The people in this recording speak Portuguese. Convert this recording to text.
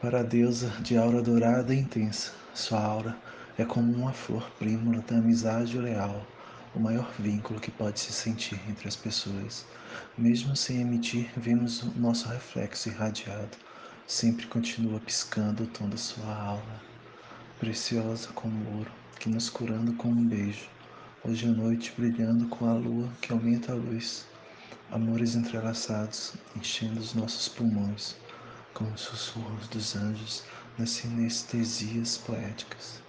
Para a deusa de aura dourada e intensa, sua aura é como uma flor prímula da amizade leal, o maior vínculo que pode se sentir entre as pessoas. Mesmo sem emitir, vemos o nosso reflexo irradiado. Sempre continua piscando o tom da sua aura, preciosa como ouro, que nos curando com um beijo. Hoje à noite brilhando com a lua que aumenta a luz. Amores entrelaçados, enchendo os nossos pulmões com os sussurros dos anjos nas sinestesias poéticas.